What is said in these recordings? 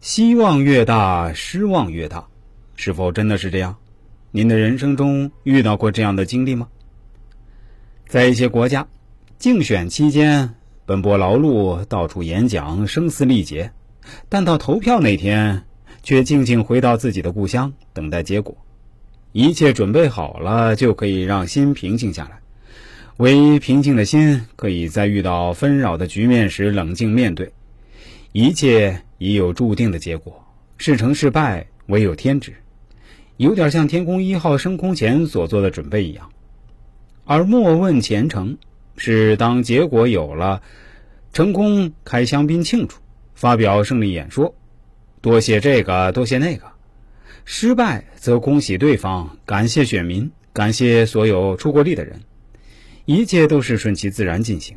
希望越大，失望越大，是否真的是这样？您的人生中遇到过这样的经历吗？在一些国家，竞选期间奔波劳碌，到处演讲，声嘶力竭，但到投票那天，却静静回到自己的故乡，等待结果。一切准备好了，就可以让心平静下来。唯一平静的心，可以在遇到纷扰的局面时冷静面对。一切已有注定的结果，事成事败唯有天知。有点像天宫一号升空前所做的准备一样。而莫问前程，是当结果有了，成功开香槟庆祝，发表胜利演说，多谢这个，多谢那个。失败则恭喜对方，感谢选民，感谢所有出过力的人，一切都是顺其自然进行。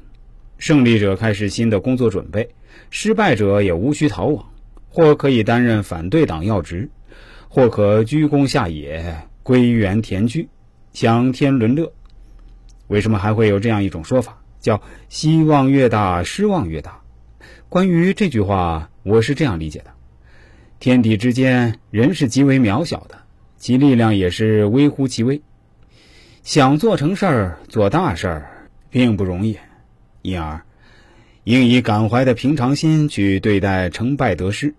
胜利者开始新的工作准备，失败者也无需逃亡，或可以担任反对党要职，或可居功下野，归园田居，享天伦乐。为什么还会有这样一种说法，叫“希望越大，失望越大”？关于这句话，我是这样理解的。天地之间，人是极为渺小的，其力量也是微乎其微。想做成事儿、做大事儿，并不容易，因而应以感怀的平常心去对待成败得失。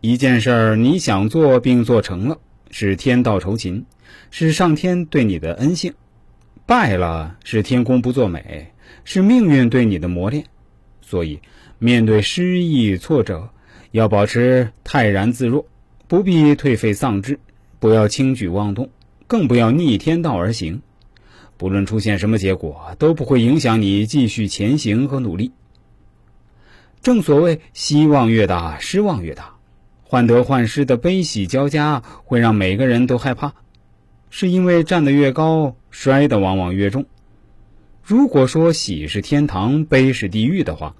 一件事儿你想做并做成了，是天道酬勤，是上天对你的恩幸；败了，是天公不作美，是命运对你的磨练。所以，面对失意挫折。要保持泰然自若，不必颓废丧志，不要轻举妄动，更不要逆天道而行。不论出现什么结果，都不会影响你继续前行和努力。正所谓，希望越大，失望越大，患得患失的悲喜交加，会让每个人都害怕，是因为站得越高，摔得往往越重。如果说喜是天堂，悲是地狱的话，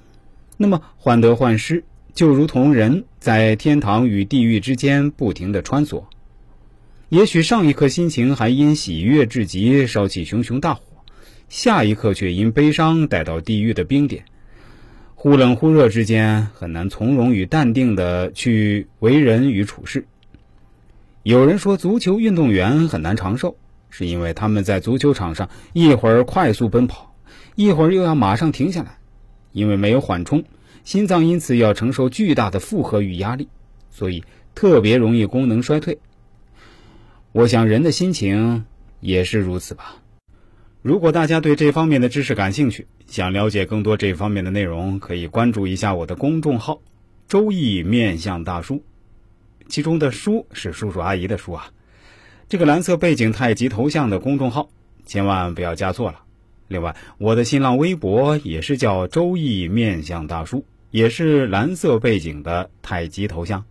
那么患得患失。就如同人在天堂与地狱之间不停的穿梭，也许上一刻心情还因喜悦至极，烧起熊熊大火，下一刻却因悲伤带到地狱的冰点，忽冷忽热之间，很难从容与淡定的去为人与处事。有人说，足球运动员很难长寿，是因为他们在足球场上一会儿快速奔跑，一会儿又要马上停下来，因为没有缓冲。心脏因此要承受巨大的负荷与压力，所以特别容易功能衰退。我想人的心情也是如此吧。如果大家对这方面的知识感兴趣，想了解更多这方面的内容，可以关注一下我的公众号“周易面相大叔”，其中的“叔”是叔叔阿姨的“叔”啊。这个蓝色背景太极头像的公众号，千万不要加错了。另外，我的新浪微博也是叫“周易面相大叔”。也是蓝色背景的太极头像。